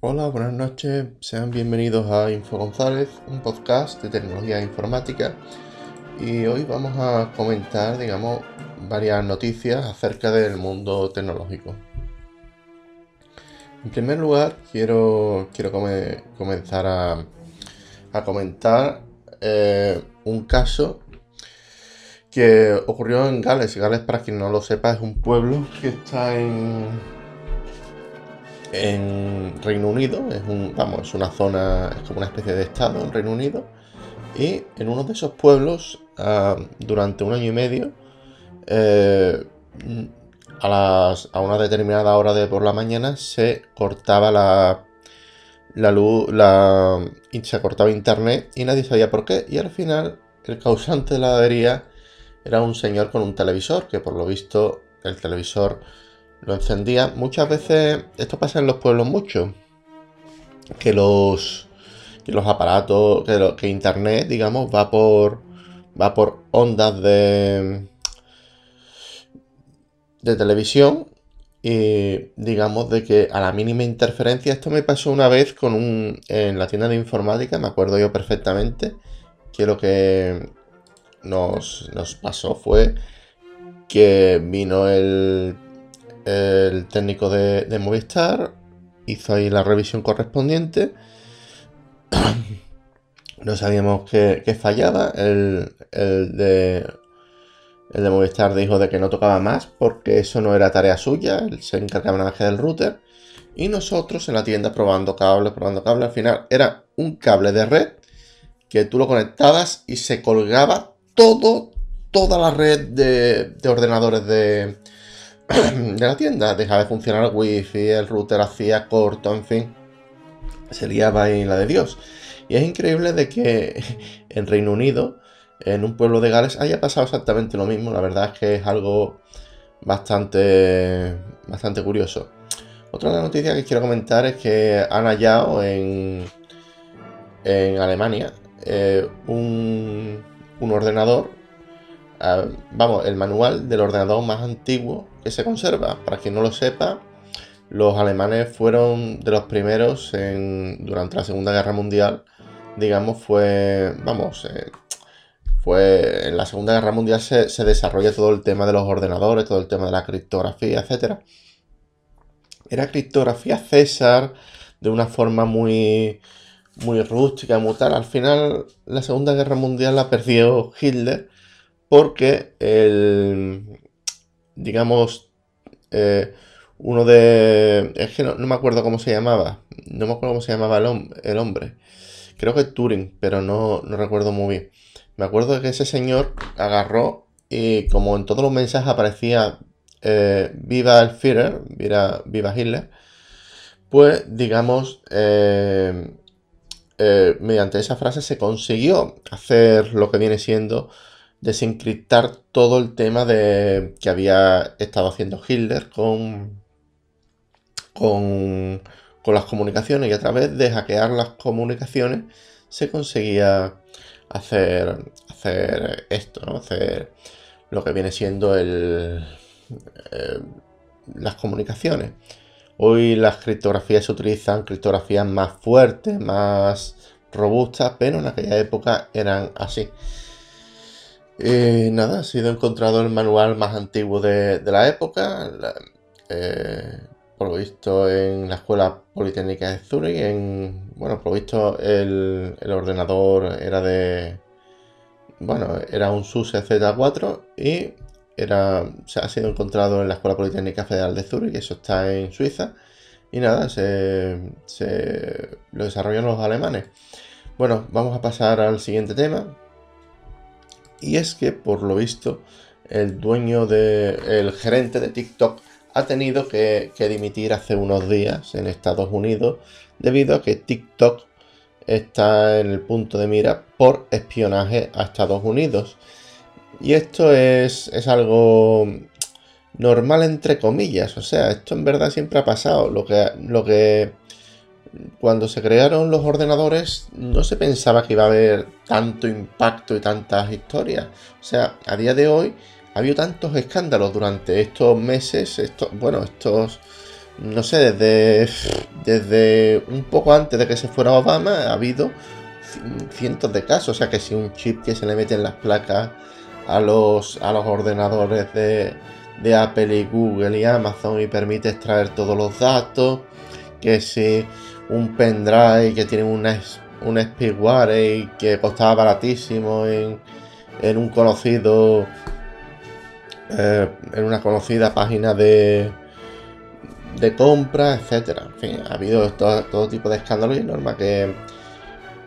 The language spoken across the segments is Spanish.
Hola, buenas noches, sean bienvenidos a Info González, un podcast de tecnología informática. Y hoy vamos a comentar, digamos, varias noticias acerca del mundo tecnológico. En primer lugar, quiero, quiero comenzar a, comentar eh, un caso que ocurrió en Gales. Gales, para quien no lo sepa, es un pueblo que está en, en Reino Unido. Es un, vamos, es una zona, es como una especie de estado en Reino Unido. Y en uno de esos pueblos, ah, durante un año y medio, eh, a, las, a una determinada hora de por la mañana se cortaba la, la luz, la, se cortaba internet y nadie sabía por qué. Y al final, el causante de la avería era un señor con un televisor, que por lo visto el televisor lo encendía. Muchas veces, esto pasa en los pueblos mucho, que los, que los aparatos, que, internet, digamos, va por, va por ondas de, de televisión y digamos de que a la mínima interferencia, esto me pasó una vez con un, en la tienda de informática, me acuerdo yo perfectamente, que lo que nos, pasó fue que vino el, el técnico de, Movistar, hizo ahí la revisión correspondiente. no sabíamos que, fallaba. El, el, de, el de Movistar dijo de que no tocaba más porque eso no era tarea suya. Él se encargaba nada del router. Y nosotros en la tienda probando cables, probando cables. Al final era un cable de red que tú lo conectabas y se colgaba todo, toda la red de, ordenadores de, de la tienda. Dejaba de funcionar el wifi, el router hacía corto, en fin. Se liaba la de Dios. Y es increíble de que en Reino Unido, en un pueblo de Gales, haya pasado exactamente lo mismo. La verdad es que es algo bastante, bastante curioso. Otra noticia que quiero comentar es que han hallado en, en Alemania eh, un, un ordenador, ah, vamos, el manual del ordenador más antiguo se conserva. Para quien no lo sepa, los alemanes fueron de los primeros en, durante la Segunda Guerra Mundial, digamos, fue, vamos, eh, fue en la Segunda Guerra Mundial se, se, desarrolla todo el tema de los ordenadores, todo el tema de la criptografía, etc. Era criptografía César de una forma muy, muy rústica, muy tal. Al final, la Segunda Guerra Mundial la perdió Hitler porque el, digamos, eh, uno de... Es que no, me acuerdo cómo se llamaba. No me acuerdo cómo se llamaba el, hombre. Creo que Turing, pero no, no recuerdo muy bien. Me acuerdo que ese señor agarró y como en todos los mensajes aparecía eh, viva el Führer, viva, viva Hitler, pues digamos, eh, mediante esa frase se consiguió hacer lo que viene siendo desencriptar todo el tema de que había estado haciendo Hitler con, con, las comunicaciones y a través de hackear las comunicaciones se conseguía hacer, hacer esto, ¿no? hacer lo que viene siendo el, eh, las comunicaciones. Hoy las criptografías se utilizan criptografías más fuertes, más robustas, pero en aquella época eran así. Eh, nada, ha sido encontrado el manual más antiguo de, la época, eh, por lo visto en la Escuela Politécnica de Zurich, en, bueno, por visto el, ordenador era de, bueno, era un SUSE Z4 y era, se ha sido encontrado en la Escuela Politécnica Federal de Zurich, eso está en Suiza. Y nada, se, lo desarrollan los alemanes. Bueno, vamos a pasar al siguiente tema. Y es que, por lo visto, el dueño de. el gerente de TikTok ha tenido que, dimitir hace unos días en Estados Unidos debido a que TikTok está en el punto de mira por espionaje a Estados Unidos. Y esto es, algo normal entre comillas. O sea, esto en verdad siempre ha pasado. Lo que, lo que cuando se crearon los ordenadores no se pensaba que iba a haber tanto impacto y tantas historias. O sea, a día de hoy ha habido tantos escándalos durante estos meses, estos, bueno, estos no sé, desde, desde un poco antes de que se fuera Obama ha habido cientos de casos. O sea que si un chip que se le mete en las placas a los, a los ordenadores de, de Apple y Google y Amazon y permite extraer todos los datos, que si un pendrive que tiene un, un y que costaba baratísimo en, en un conocido eh, en una conocida página de de compra, etcétera. En fin, ha habido todo, tipo de escándalos y norma que,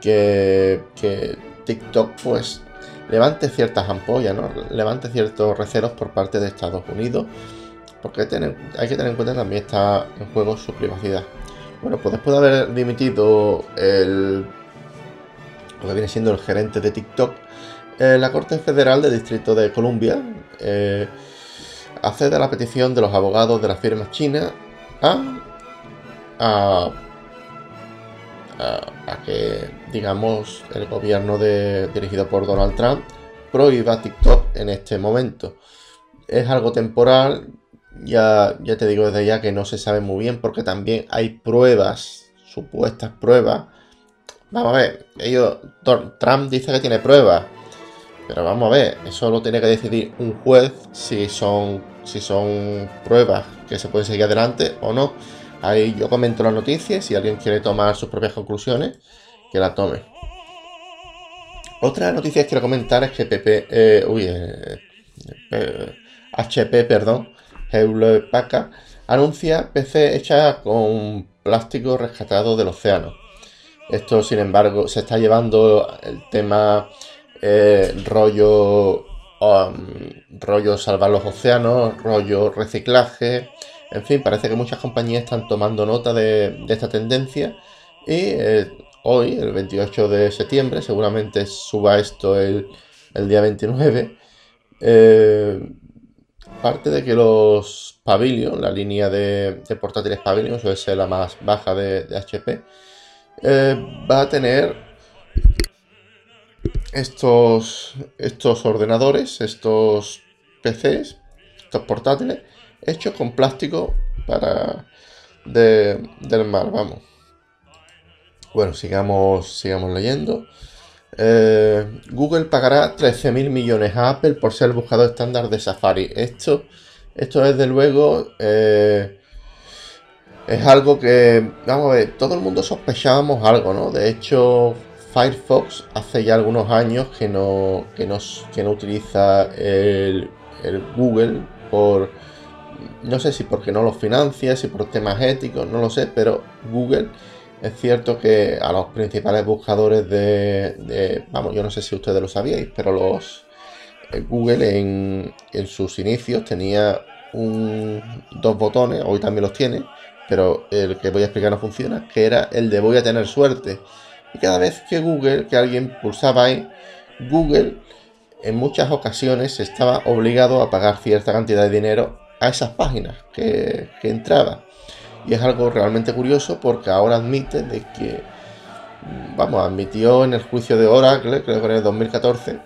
que, que TikTok pues levante ciertas ampollas, ¿no? levante ciertos recelos por parte de Estados Unidos, porque hay que tener en cuenta también está en juego su privacidad. Bueno, pues después de haber dimitido el, lo que viene siendo el gerente de TikTok, eh, la Corte Federal del Distrito de Columbia eh, accede a la petición de los abogados de las firmas chinas a, que, digamos, el gobierno de, dirigido por Donald Trump prohíba TikTok en este momento. Es algo temporal, ya, ya te digo desde ya que no se sabe muy bien porque también hay pruebas, supuestas pruebas. Vamos a ver, ellos, Trump dice que tiene pruebas, pero vamos a ver, eso lo tiene que decidir un juez si son, si son pruebas que se pueden seguir adelante o no. Ahí yo comento las noticias, si alguien quiere tomar sus propias conclusiones, que la tome. Otra noticia que quiero comentar es que PP, eh, uy, HP, eh, perdón, Hewlett Packard, anuncia PC hecha con plástico rescatado del océano. Esto, sin embargo, se está llevando el tema eh, rollo, um, rollo salvar los océanos, rollo reciclaje. En fin, parece que muchas compañías están tomando nota de, esta tendencia y eh, hoy, el 28 de septiembre, seguramente suba esto el, día 29. Eh, parte de que los Pavilion, la línea de, portátiles Pavilion, suele ser la más baja de, HP, va a tener estos, estos ordenadores, estos PCs, estos portátiles, hechos con plástico para del mar, vamos. Bueno, sigamos, sigamos leyendo. Eh, Google pagará 13.000 millones a Apple por ser el buscador estándar de Safari. Esto, esto desde luego eh, es algo que, vamos a ver, todo el mundo sospechábamos algo, ¿no? De hecho, Firefox hace ya algunos años que no, que no, que no utiliza el, Google por, no sé si porque no lo financia, si por temas éticos, no lo sé, pero Google es cierto que a los principales buscadores de, vamos, yo no sé si ustedes lo sabíais, pero los eh, Google en, sus inicios tenía un, dos botones, hoy también los tiene, pero el que voy a explicar no funciona, que era el de voy a tener suerte. Y cada vez que Google, que alguien pulsaba ahí, Google en muchas ocasiones estaba obligado a pagar cierta cantidad de dinero a esas páginas que, entraba. Y es algo realmente curioso porque ahora admite de que, vamos, admitió en el juicio de Oracle, creo que en el 2014,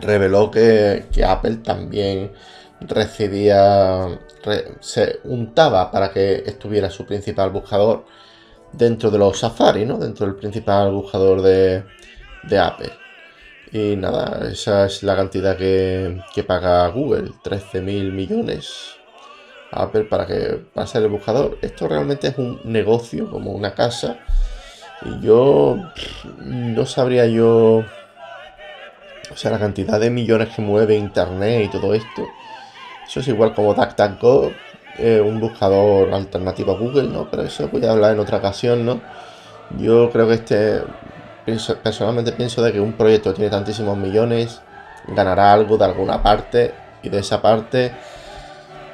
reveló que, Apple también recibía, se untaba para que estuviera su principal buscador dentro de los Safari, ¿no? Dentro del principal buscador de, Apple. Y nada, esa es la cantidad que, paga Google, 13 mil millones a Apple para que pase el buscador. Esto realmente es un negocio, como una casa. Y yo no sabría yo. O sea, la cantidad de millones que mueve Internet y todo esto. Eso es igual como DuckDuckGo, eh, un buscador alternativo a Google, ¿no? Pero eso voy a hablar en otra ocasión, ¿no? Yo creo que este, personalmente pienso de que un proyecto tiene tantísimos millones, ganará algo de alguna parte y de esa parte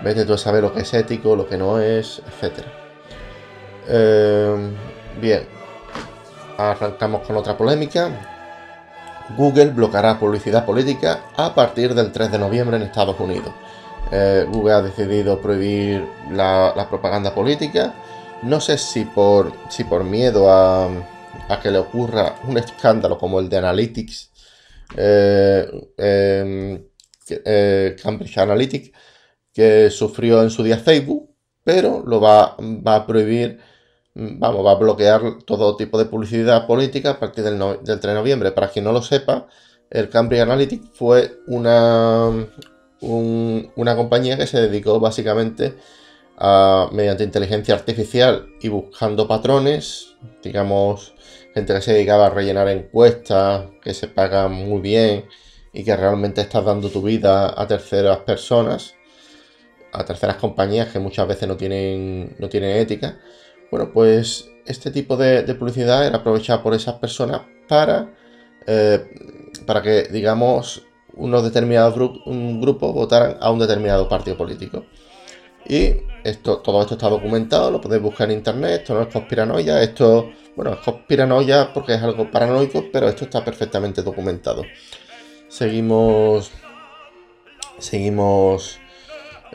vete tú a saber lo que es ético, lo que no es, etc. Eh, bien, arrancamos con otra polémica. Google bloqueará publicidad política a partir del 3 de noviembre en Estados Unidos. Eh, Google ha decidido prohibir la, propaganda política. No sé si por, si por miedo a, que le ocurra un escándalo como el de Analytics, eh, em, eh, Cambridge Analytics, que sufrió en su día Facebook, pero lo va, a prohibir, vamos, va a bloquear todo tipo de publicidad política a partir del, 3 de noviembre. Para quien no lo sepa, el Cambridge Analytica fue una, una compañía que se dedicó básicamente a, mediante inteligencia artificial y buscando patrones, digamos, gente que se dedicaba a rellenar encuestas, que se pagan muy bien y que realmente estás dando tu vida a terceras personas, a terceras compañías que muchas veces no tienen, no tienen ética. Bueno, pues este tipo de, publicidad era aprovechada por esas personas para, eh, para que, digamos, unos determinados grupos votaran a un determinado partido político. Y esto, todo esto está documentado, lo podéis buscar en internet, esto no es conspiranoia, esto, bueno, es conspiranoia porque es algo paranoico, pero esto está perfectamente documentado. Seguimos, seguimos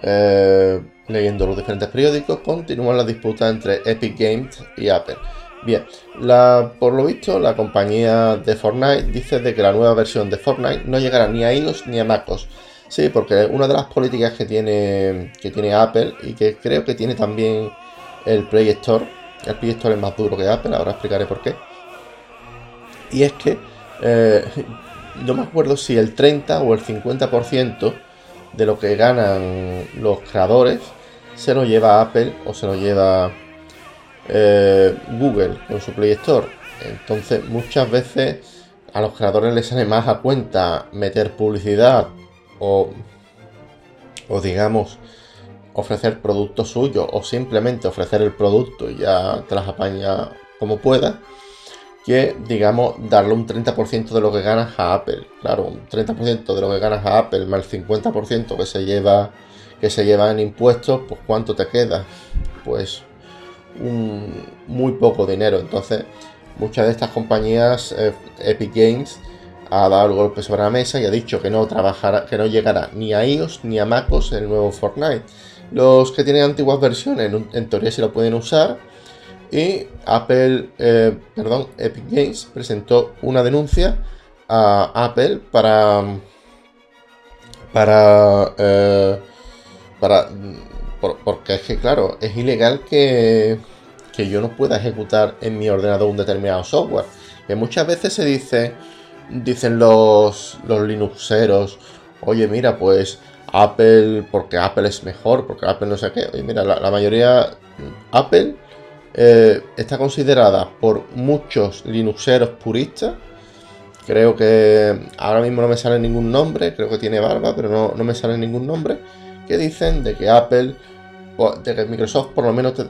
eh, leyendo los diferentes periódicos, continúan las disputas entre Epic Games y Apple. Bien, la, por lo visto, la compañía de Fortnite dice de que la nueva versión de Fortnite no llegará ni a iOS ni a MacOS. Sí, porque una de las políticas que tiene, que tiene Apple y que creo que tiene también el Play Store, el Play Store es más duro que Apple, ahora explicaré por qué. Y es que eh, no me acuerdo si el 30 o el 50% de lo que ganan los creadores se lo lleva Apple o se lo lleva eh, Google con su Play Store. Entonces muchas veces a los creadores les sale más a cuenta meter publicidad o, o digamos ofrecer productos suyos o simplemente ofrecer el producto y ya te las apaña como pueda que digamos darle un 30% de lo que ganas a Apple claro un 30% de lo que ganas a Apple más el 50% que se lleva que se lleva en impuestos pues cuánto te queda pues un muy poco dinero entonces muchas de estas compañías eh, Epic Games ha dado el golpe sobre la mesa y ha dicho que no trabajará, que no llegará ni a iOS ni a MacOS el nuevo Fortnite. Los que tienen antiguas versiones en, teoría sí lo pueden usar. Y Apple, eh, perdón, Epic Games presentó una denuncia a Apple para para eh, para porque es que claro es ilegal que, que yo no pueda ejecutar en mi ordenador un determinado software que muchas veces se dice dicen los, los Linuxeros, oye, mira, pues Apple, porque Apple es mejor, porque Apple no sé qué. Oye, mira, la, mayoría, Apple eh, está considerada por muchos Linuxeros puristas. Creo que ahora mismo no me sale ningún nombre, creo que tiene barba, pero no, no me sale ningún nombre. Que dicen de que Apple, de que Microsoft por lo menos te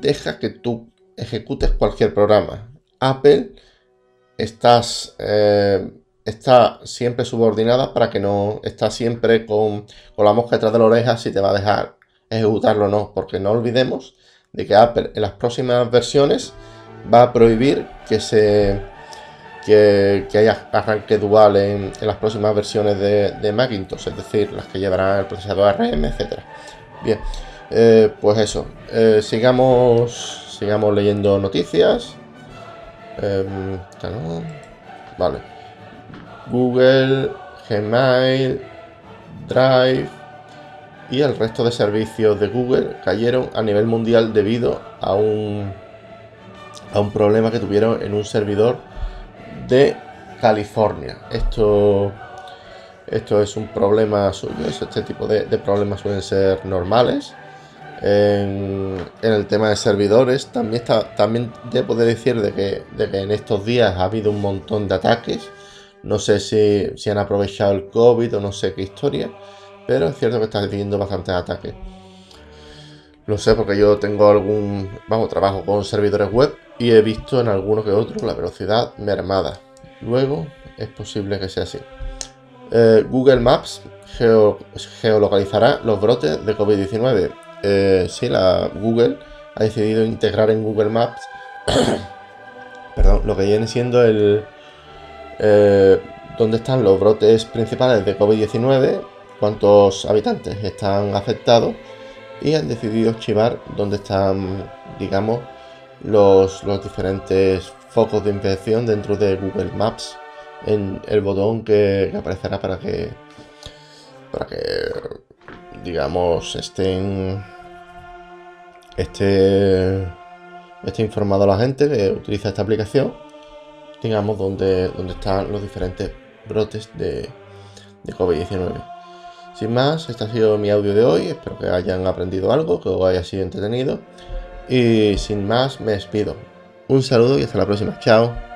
deja, que tú ejecutes cualquier programa. Apple estás, eh, está siempre subordinada para que no está siempre con, la mosca detrás de la oreja si te va a dejar ejecutarlo o no, porque no olvidemos de que Apple en las próximas versiones va a prohibir que se que, haya arranque dual en, las próximas versiones de, Macintosh, es decir, las que llevarán el procesador ARM, etc. Bien, eh, pues eso, eh, sigamos, sigamos leyendo noticias. Em, vale. Google, Gmail, Drive y el resto de servicios de Google cayeron a nivel mundial debido a un, a un problema que tuvieron en un servidor de California. Esto, esto es un problema suyo, este tipo de problemas suelen ser normales en, el tema de servidores, también, está, también debo de decir de que, en estos días ha habido un montón de ataques. No sé si, si han aprovechado el COVID o no sé qué historia, pero es cierto que está teniendo bastantes ataques. Lo sé porque yo tengo algún, vamos, trabajo con servidores web y he visto en alguno que otro la velocidad mermada. Luego es posible que sea así. Eh, Google Maps geolocalizará los brotes de COVID-19 eh, sí, la Google ha decidido integrar en Google Maps, perdón, lo que viene siendo el eh, dónde están los brotes principales de COVID-19, cuántos habitantes están afectados y han decidido archivar dónde están, digamos, los, los diferentes focos de infección dentro de Google Maps en el botón que, que aparecerá para que para que digamos, estén esté, esté informado la gente que utiliza esta aplicación, digamos, donde, donde están los diferentes brotes de, de COVID-19. Sin más, este ha sido mi audio de hoy, espero que hayan aprendido algo, que os haya sido entretenido. Y sin más, me despido. Un saludo y hasta la próxima. Chao.